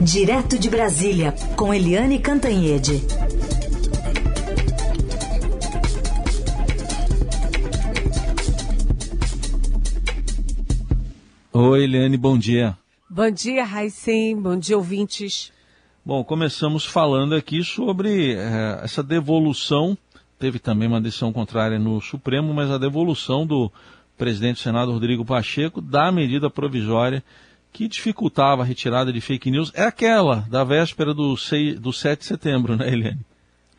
Direto de Brasília, com Eliane Cantanhede. Oi, Eliane, bom dia. Bom dia, Raicem. Bom dia, ouvintes. Bom, começamos falando aqui sobre é, essa devolução. Teve também uma decisão contrária no Supremo, mas a devolução do presidente do Senado, Rodrigo Pacheco, da medida provisória que dificultava a retirada de fake news é aquela da véspera do, 6, do 7 de setembro, né, Eliane?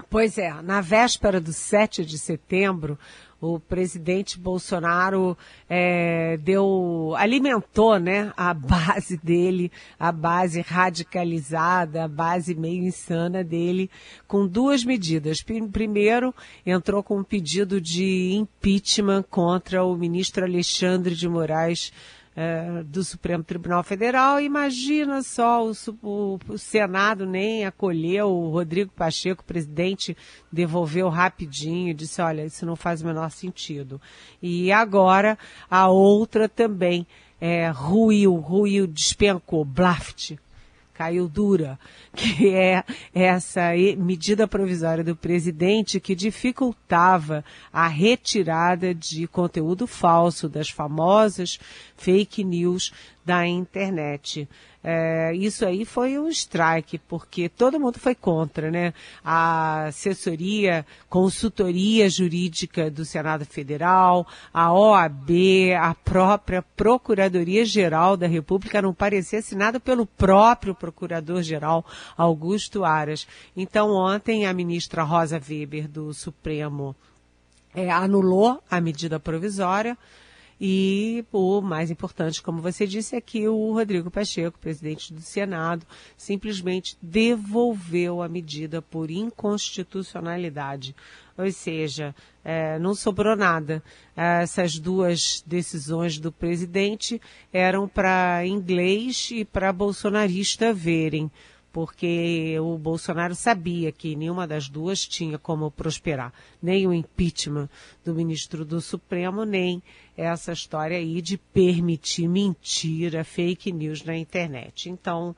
Pois é, na véspera do 7 de setembro, o presidente Bolsonaro é, deu, alimentou, né, a base dele, a base radicalizada, a base meio insana dele, com duas medidas. Primeiro, entrou com um pedido de impeachment contra o ministro Alexandre de Moraes é, do Supremo Tribunal Federal. Imagina só, o, o, o, Senado nem acolheu, o Rodrigo Pacheco, presidente, devolveu rapidinho, disse, olha, isso não faz o menor sentido. E agora a outra também é, ruiu, ruiu, despencou, Blaft caiu dura, que é essa medida provisória do presidente que dificultava a retirada de conteúdo falso das famosas fake news da internet. É, isso aí foi um strike, porque todo mundo foi contra, né? A assessoria, consultoria jurídica do Senado Federal, a OAB, a própria Procuradoria-Geral da República não parecia assinada pelo próprio Procurador-Geral Augusto Aras. Então, ontem, a ministra Rosa Weber, do Supremo, é, anulou a medida provisória e o mais importante, como você disse, é que o Rodrigo Pacheco, presidente do Senado, simplesmente devolveu a medida por inconstitucionalidade. Ou seja, é, não sobrou nada. Essas duas decisões do presidente eram para inglês e para bolsonarista verem porque o Bolsonaro sabia que nenhuma das duas tinha como prosperar, nem o impeachment do ministro do Supremo, nem essa história aí de permitir mentira, fake news na internet. Então,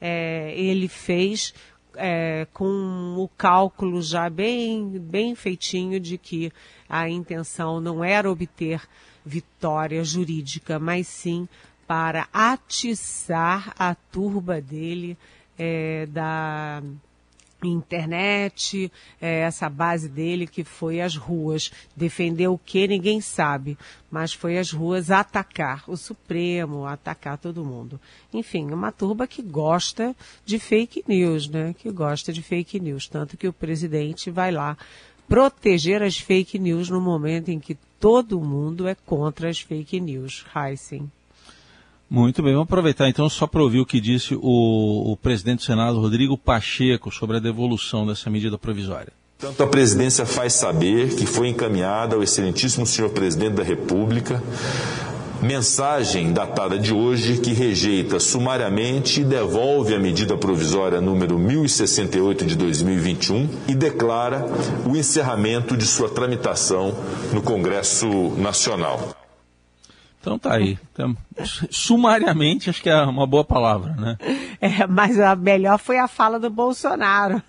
é, ele fez é, com o cálculo já bem, bem feitinho de que a intenção não era obter vitória jurídica, mas sim para atiçar a turba dele é, da internet, é, essa base dele que foi às ruas. Defender o que ninguém sabe, mas foi às ruas atacar o Supremo, atacar todo mundo. Enfim, uma turba que gosta de fake news, né? Que gosta de fake news. Tanto que o presidente vai lá proteger as fake news no momento em que todo mundo é contra as fake news. Heisen. Muito bem, vamos aproveitar então só para ouvir o que disse o, o presidente do Senado, Rodrigo Pacheco, sobre a devolução dessa medida provisória. Tanto a presidência faz saber que foi encaminhada ao excelentíssimo senhor presidente da República mensagem datada de hoje que rejeita sumariamente e devolve a medida provisória número 1068 de 2021 e declara o encerramento de sua tramitação no Congresso Nacional. Então tá aí. Então, sumariamente, acho que é uma boa palavra, né? É, mas a melhor foi a fala do Bolsonaro.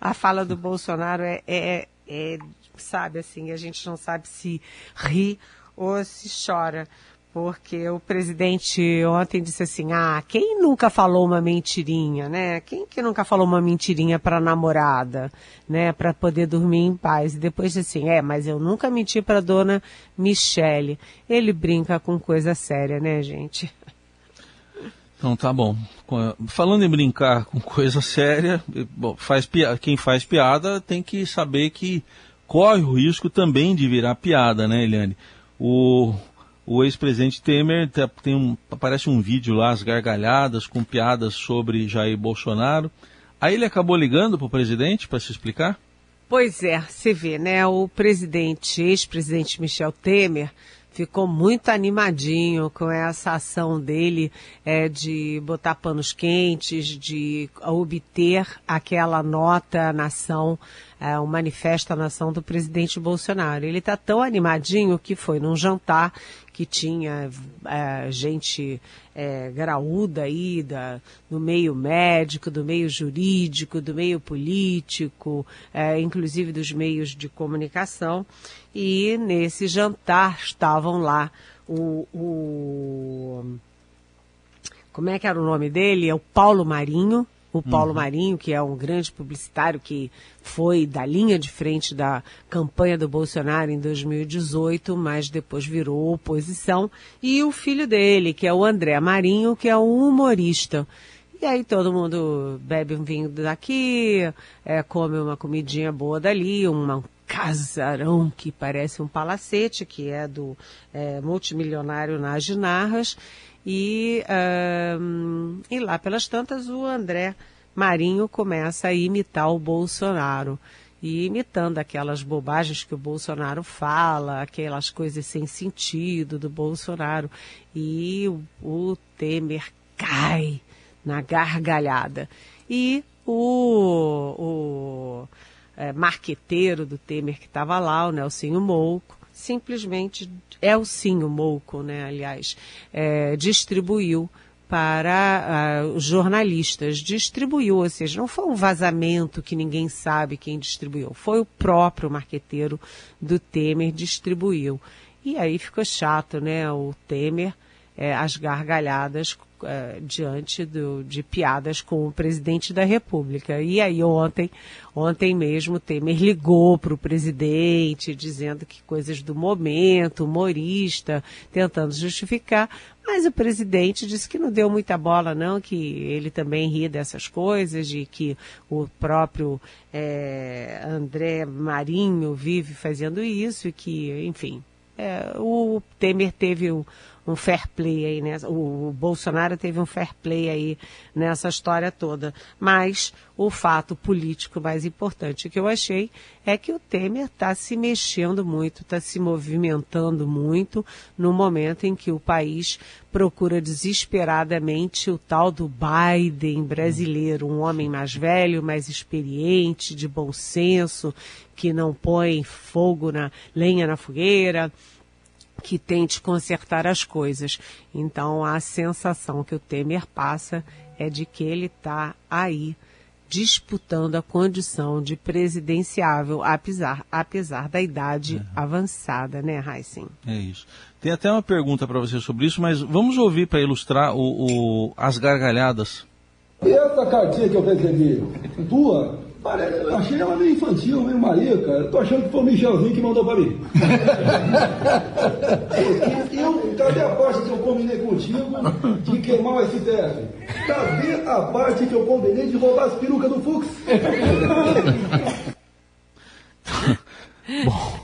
A fala do Bolsonaro é, é, é sabe assim, a gente não sabe se ri ou se chora porque o presidente ontem disse assim: ah, quem nunca falou uma mentirinha, né? Quem que nunca falou uma mentirinha para namorada, né? Para poder dormir em paz. E depois disse assim: é, mas eu nunca menti para dona Michele. Ele brinca com coisa séria, né, gente? Então tá bom. Falando em brincar com coisa séria, faz piada, quem faz piada tem que saber que corre o risco também de virar piada, né, Eliane? O o ex-presidente Temer tem um, aparece um vídeo lá, as gargalhadas, com piadas sobre Jair Bolsonaro. Aí ele acabou ligando para o presidente para se explicar? Pois é, você vê, né? O presidente, ex-presidente Michel Temer, ficou muito animadinho com essa ação dele é, de botar panos quentes, de obter aquela nota nação, é, um manifesto à nação do presidente Bolsonaro. Ele está tão animadinho que foi num jantar que tinha é, gente é, graúda aí da, do meio médico, do meio jurídico, do meio político, é, inclusive dos meios de comunicação. E nesse jantar estavam lá o, o como é que era o nome dele? É o Paulo Marinho, o Paulo uhum. Marinho, que é um grande publicitário que foi da linha de frente da campanha do Bolsonaro em 2018, mas depois virou oposição, e o filho dele, que é o André Marinho, que é um humorista. E aí todo mundo bebe um vinho daqui, é, come uma comidinha boa dali, uma, casarão que parece um palacete, que é do é, multimilionário Nas Narras, e, um, e lá pelas tantas o André Marinho começa a imitar o Bolsonaro. E imitando aquelas bobagens que o Bolsonaro fala, aquelas coisas sem sentido do Bolsonaro. E o, o Temer cai na gargalhada. E o, o é, marqueteiro do Temer que estava lá, o Nelsinho Mouco, simplesmente, Elcinho Mouco, né, aliás, é, distribuiu para uh, os jornalistas. Distribuiu, ou seja, não foi um vazamento que ninguém sabe quem distribuiu, foi o próprio marqueteiro do Temer distribuiu. E aí ficou chato, né? O Temer, é, as gargalhadas uh, diante do, de piadas com o presidente da República. E aí ontem, ontem mesmo, Temer ligou para o presidente, dizendo que coisas do momento, humorista, tentando justificar, mas o presidente disse que não deu muita bola, não, que ele também ria dessas coisas, de que o próprio é, André Marinho vive fazendo isso e que, enfim, é, o Temer teve um, um fair play aí, né? O, Bolsonaro teve um fair play aí nessa história toda. Mas o fato político mais importante que eu achei é que o Temer está se mexendo muito, está se movimentando muito no momento em que o país procura desesperadamente o tal do Biden brasileiro, um homem mais velho, mais experiente, de bom senso, que não põe fogo na lenha na fogueira que tente consertar as coisas. Então a sensação que o Temer passa é de que ele está aí disputando a condição de presidenciável, apesar, apesar da idade é. avançada, né, Heisen? É isso. Tem até uma pergunta para você sobre isso, mas vamos ouvir para ilustrar o, o, as gargalhadas. E essa cartinha que eu recebi, tua, eu achei ela meio infantil, meio marica. Eu tô achando que foi o Michelzinho que mandou pra mim. eu, cadê a parte que eu combinei contigo de queimar o STF? Cadê a parte que eu combinei de roubar as perucas do Fux? Bom.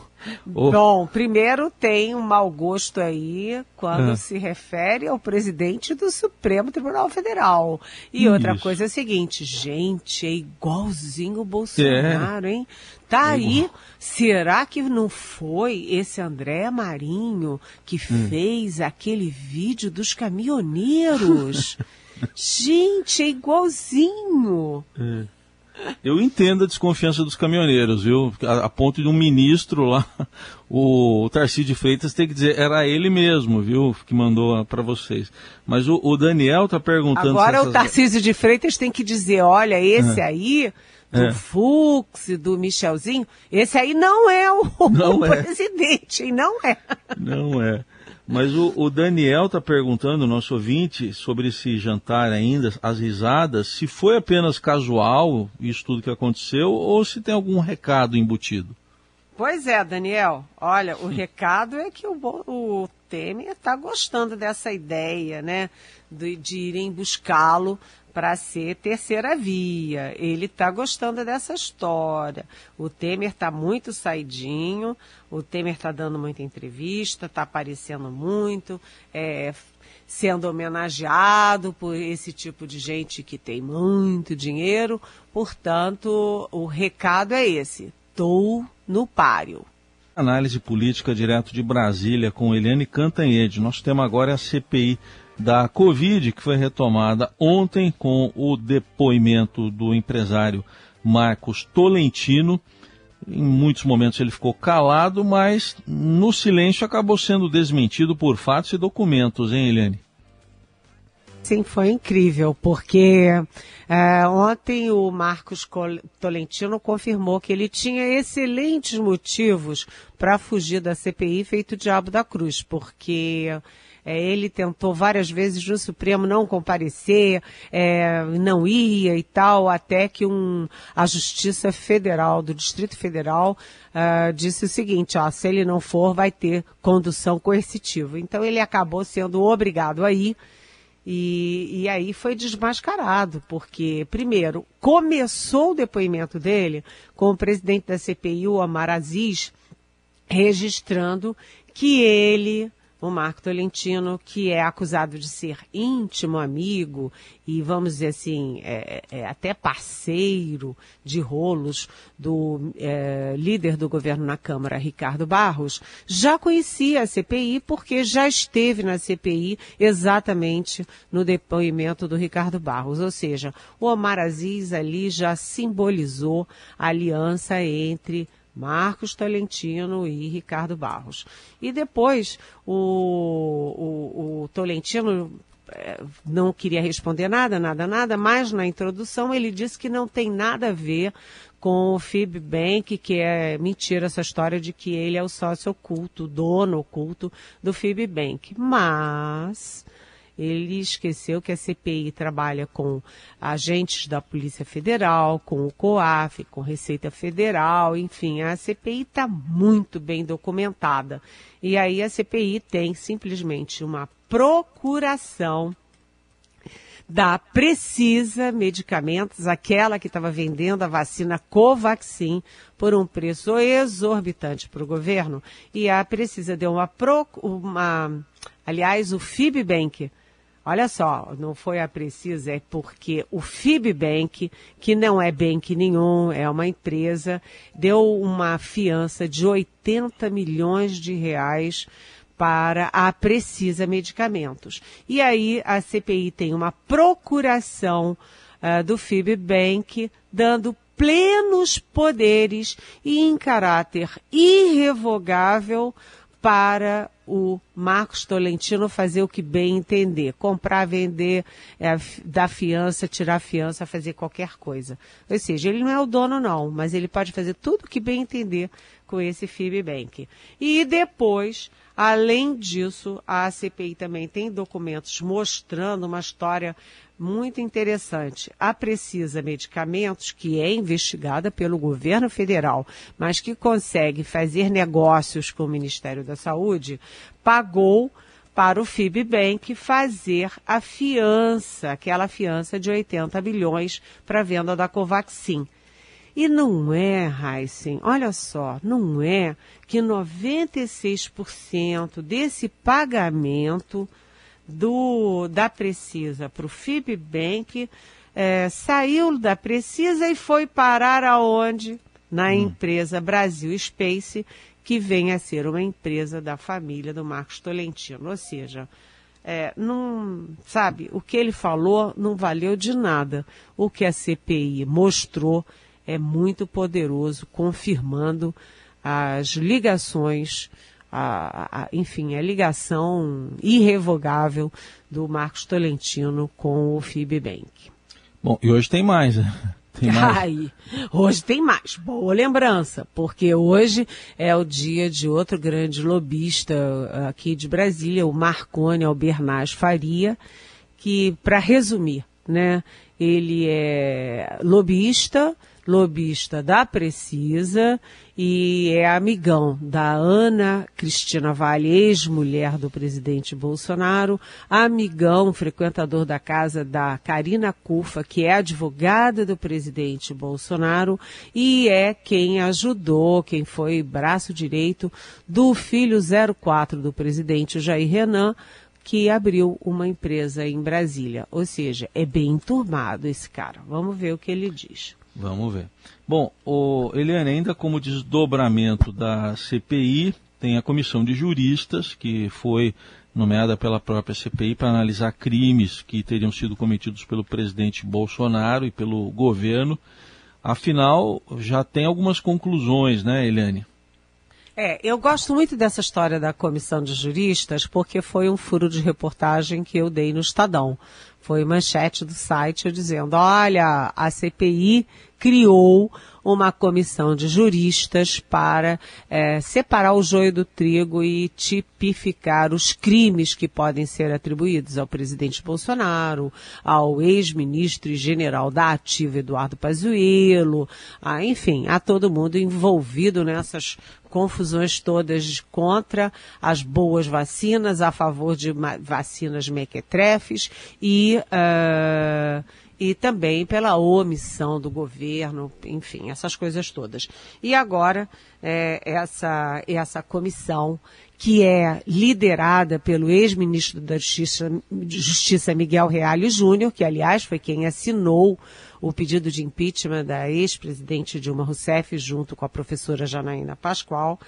Oh. Bom, primeiro tem um mau gosto aí quando ah. se refere ao presidente do Supremo Tribunal Federal. E Isso. outra coisa é a seguinte, gente, é igualzinho o Bolsonaro, é. hein? Tá é aí, será que não foi esse André Marinho que hum. fez aquele vídeo dos caminhoneiros? gente, é igualzinho. É. Eu entendo a desconfiança dos caminhoneiros, viu? A, a ponto de um ministro lá, o, o Tarcísio de Freitas, ter que dizer, era ele mesmo, viu? Que mandou para vocês. Mas o, o Daniel está perguntando... Agora essas... o Tarcísio de Freitas tem que dizer, olha, esse é. aí do é. Fux, do Michelzinho, esse aí não é o, não o é. presidente, não é. Não é. Mas o, o Daniel está perguntando, nosso ouvinte, sobre esse jantar ainda, as risadas, se foi apenas casual isso tudo que aconteceu ou se tem algum recado embutido. Pois é, Daniel. Olha, o recado é que o, o Temer está gostando dessa ideia, né? De, de irem buscá-lo para ser terceira via. Ele está gostando dessa história. O Temer está muito saidinho, o Temer está dando muita entrevista, está aparecendo muito, é, sendo homenageado por esse tipo de gente que tem muito dinheiro. Portanto, o recado é esse: estou no páreo. Análise política direto de Brasília com Eliane Cantanhede. Nosso tema agora é a CPI da Covid, que foi retomada ontem com o depoimento do empresário Marcos Tolentino. Em muitos momentos ele ficou calado, mas no silêncio acabou sendo desmentido por fatos e documentos, hein, Eliane? Sim, foi incrível, porque é, ontem o Marcos Tolentino confirmou que ele tinha excelentes motivos para fugir da CPI feito diabo da cruz, porque é, ele tentou várias vezes no Supremo não comparecer, é, não ia e tal, até que um, a Justiça Federal, do Distrito Federal, uh, disse o seguinte, ó, se ele não for, vai ter condução coercitiva. Então ele acabou sendo obrigado a ir, e, e, aí foi desmascarado, porque, primeiro, começou o depoimento dele com o presidente da CPI, o Amar Aziz, registrando que ele o Marco Tolentino, que é acusado de ser íntimo amigo e, vamos dizer assim, é, é, é até parceiro de rolos do é, líder do governo na Câmara, Ricardo Barros, já conhecia a CPI porque já esteve na CPI exatamente no depoimento do Ricardo Barros. Ou seja, o Omar Aziz ali já simbolizou a aliança entre Marcos Tolentino e Ricardo Barros. E depois o, o, o Tolentino eh, não queria responder nada, nada, nada, mas na introdução ele disse que não tem nada a ver com o FIBBank, que é mentira essa história de que ele é o sócio oculto, dono oculto do FIBBank. Mas ele esqueceu que a CPI trabalha com agentes da Polícia Federal, com o COAF, com Receita Federal, enfim, a CPI está muito bem documentada. E aí a CPI tem simplesmente uma procuração da Precisa Medicamentos, aquela que estava vendendo a vacina Covaxin por um preço exorbitante para o governo, e a Precisa deu uma, pro, uma aliás, o Fibbank Olha só, não foi a Precisa, é porque o Fibbank, que não é bank nenhum, é uma empresa, deu uma fiança de 80 milhões de reais para a Precisa Medicamentos. E aí a CPI tem uma procuração uh, do Fibbank dando plenos poderes e em caráter irrevogável para o Marcos Tolentino fazer o que bem entender, comprar, vender, é, dar fiança, tirar fiança, fazer qualquer coisa. Ou seja, ele não é o dono não, mas ele pode fazer tudo o que bem entender com esse FIBBank. E depois, além disso, a CPI também tem documentos mostrando uma história muito interessante. A Precisa Medicamentos, que é investigada pelo governo federal, mas que consegue fazer negócios com o Ministério da Saúde, pagou para o FIBBank fazer a fiança, aquela fiança de 80 bilhões para a venda da Covaxin. E não é, Heisen, olha só, não é que 96% desse pagamento do da Precisa para o FIBBank é, saiu da Precisa e foi parar aonde? Na hum. empresa Brasil Space, que vem a ser uma empresa da família do Marcos Tolentino. Ou seja, é, não, sabe, o que ele falou não valeu de nada. O que a CPI mostrou é muito poderoso, confirmando as ligações a, a, enfim, a ligação irrevogável do Marcos Tolentino com o FIBBank. Bom, e hoje tem mais, né? Tem mais. Ai, hoje tem mais. Boa lembrança, porque hoje é o dia de outro grande lobista aqui de Brasília, o Marconi Albernaz Faria, que, para resumir, né, ele é lobista, lobista da Precisa e é amigão da Ana Cristina Vale, ex-mulher do presidente Bolsonaro, amigão, frequentador da casa da Karina Cufa, que é advogada do presidente Bolsonaro e é quem ajudou, quem foi braço direito do filho 04 do presidente Jair Renan, que abriu uma empresa em Brasília. Ou seja, é bem enturmado esse cara. Vamos ver o que ele diz. Vamos ver. Bom, o Eliane, ainda como desdobramento da CPI, tem a comissão de juristas, que foi nomeada pela própria CPI para analisar crimes que teriam sido cometidos pelo presidente Bolsonaro e pelo governo. Afinal, já tem algumas conclusões, né, Eliane? É, eu gosto muito dessa história da comissão de juristas porque foi um furo de reportagem que eu dei no Estadão. Foi manchete do site dizendo: olha, a CPI criou uma comissão de juristas para é, separar o joio do trigo e tipificar os crimes que podem ser atribuídos ao presidente Bolsonaro, ao ex-ministro e general da Ativa Eduardo Pazuello, a, enfim, a todo mundo envolvido nessas confusões todas contra as boas vacinas, a favor de vacinas mequetrefes e uh, e também pela omissão do governo, enfim, essas coisas todas. E agora, é, essa, essa comissão, que é liderada pelo ex-ministro da Justiça, Justiça Miguel Reale Júnior, que, aliás, foi quem assinou o pedido de impeachment da ex-presidente Dilma Rousseff, junto com a professora Janaína Pascoal.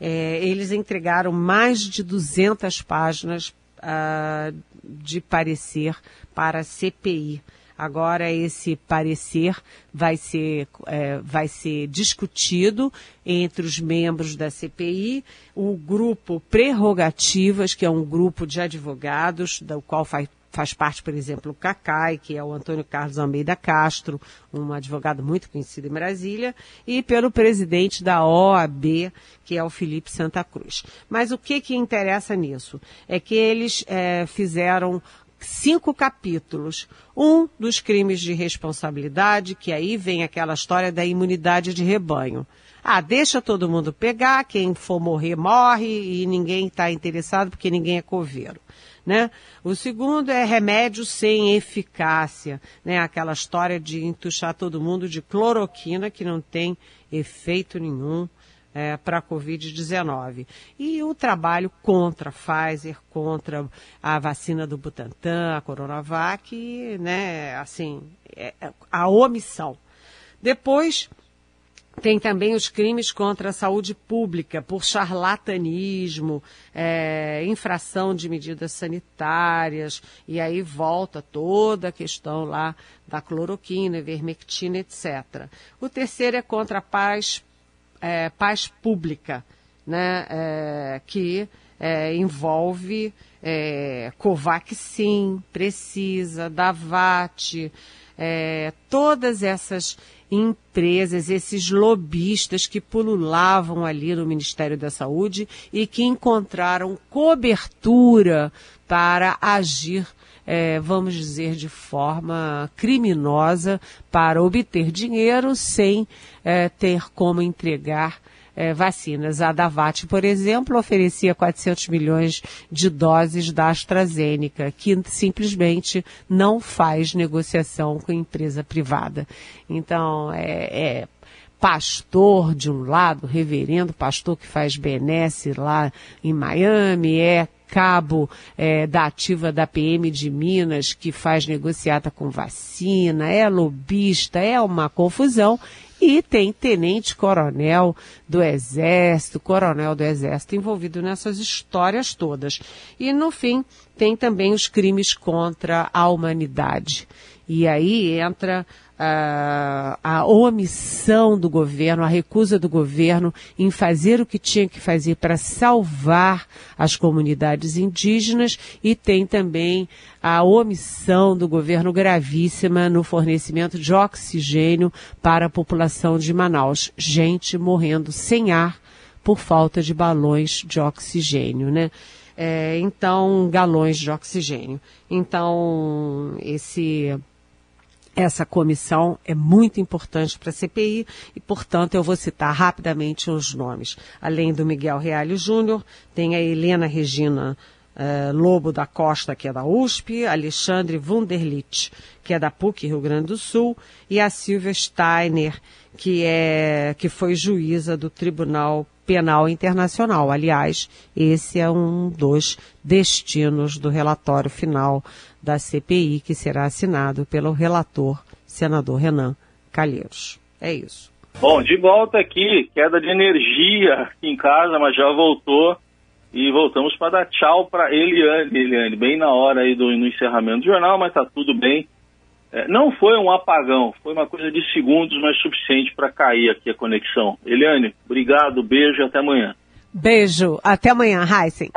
É, eles entregaram mais de 200 páginas uh, de parecer para a CPI Agora esse parecer vai ser, é, vai ser discutido entre os membros da CPI, o grupo Prerrogativas, que é um grupo de advogados, do qual faz, faz parte, por exemplo, o CACAI, que é o Antônio Carlos Almeida Castro, um advogado muito conhecido em Brasília, e pelo presidente da OAB, que é o Felipe Santa Cruz. Mas o que, que interessa nisso? É que eles é, fizeram cinco capítulos. Um dos crimes de responsabilidade, que aí vem aquela história da imunidade de rebanho. Ah, deixa todo mundo pegar, quem for morrer, morre, e ninguém está interessado porque ninguém é coveiro. Né? O segundo é remédio sem eficácia, né? aquela história de entuchar todo mundo de cloroquina que não tem efeito nenhum é, para a Covid-19. E o trabalho contra a Pfizer, contra a vacina do Butantan, a Coronavac, né, assim, é, a omissão. Depois, tem também os crimes contra a saúde pública, por charlatanismo, é, infração de medidas sanitárias, e aí volta toda a questão lá da cloroquina, vermectina, etc. O terceiro é contra a paz é, paz pública, né, é, que é, envolve é, Covaxin, Precisa, Davat, é, todas essas empresas, esses lobistas que pululavam ali no Ministério da Saúde e que encontraram cobertura para agir é, vamos dizer, de forma criminosa para obter dinheiro sem é, ter como entregar é, vacinas. A Davat, por exemplo, oferecia 400 milhões de doses da AstraZeneca, que simplesmente não faz negociação com empresa privada. Então, é, é pastor de um lado, reverendo pastor que faz benesse lá em Miami, é cabo é, da ativa da PM de Minas que faz negociata com vacina, é lobista, é uma confusão. E tem tenente-coronel do Exército, coronel do Exército envolvido nessas histórias todas. E, no fim, tem também os crimes contra a humanidade. E aí entra a, a omissão do governo, a recusa do governo em fazer o que tinha que fazer para salvar as comunidades indígenas e tem também a omissão do governo gravíssima no fornecimento de oxigênio para a população de Manaus. Gente morrendo sem ar por falta de balões de oxigênio, né? É, então, galões de oxigênio. Então, esse essa comissão é muito importante para a CPI e, portanto, eu vou citar rapidamente os nomes. Além do Miguel Reale Júnior, tem a Helena Regina uh, Lobo da Costa, que é da USP, Alexandre Wunderlich, que é da PUC Rio Grande do Sul, e a Silvia Steiner, que, é, que foi juíza do Tribunal Penal Internacional. Aliás, esse é um dos destinos do relatório final da CPI, que será assinado pelo relator, senador Renan Calheiros. É isso. Bom, de volta aqui, queda de energia em casa, mas já voltou. E voltamos para dar tchau para Eliane, Eliane, bem na hora aí do no encerramento do jornal, mas tá tudo bem. É, não foi um apagão, foi uma coisa de segundos, mas suficiente para cair aqui a conexão. Eliane, obrigado, beijo e até amanhã. Beijo, até amanhã, Heisen.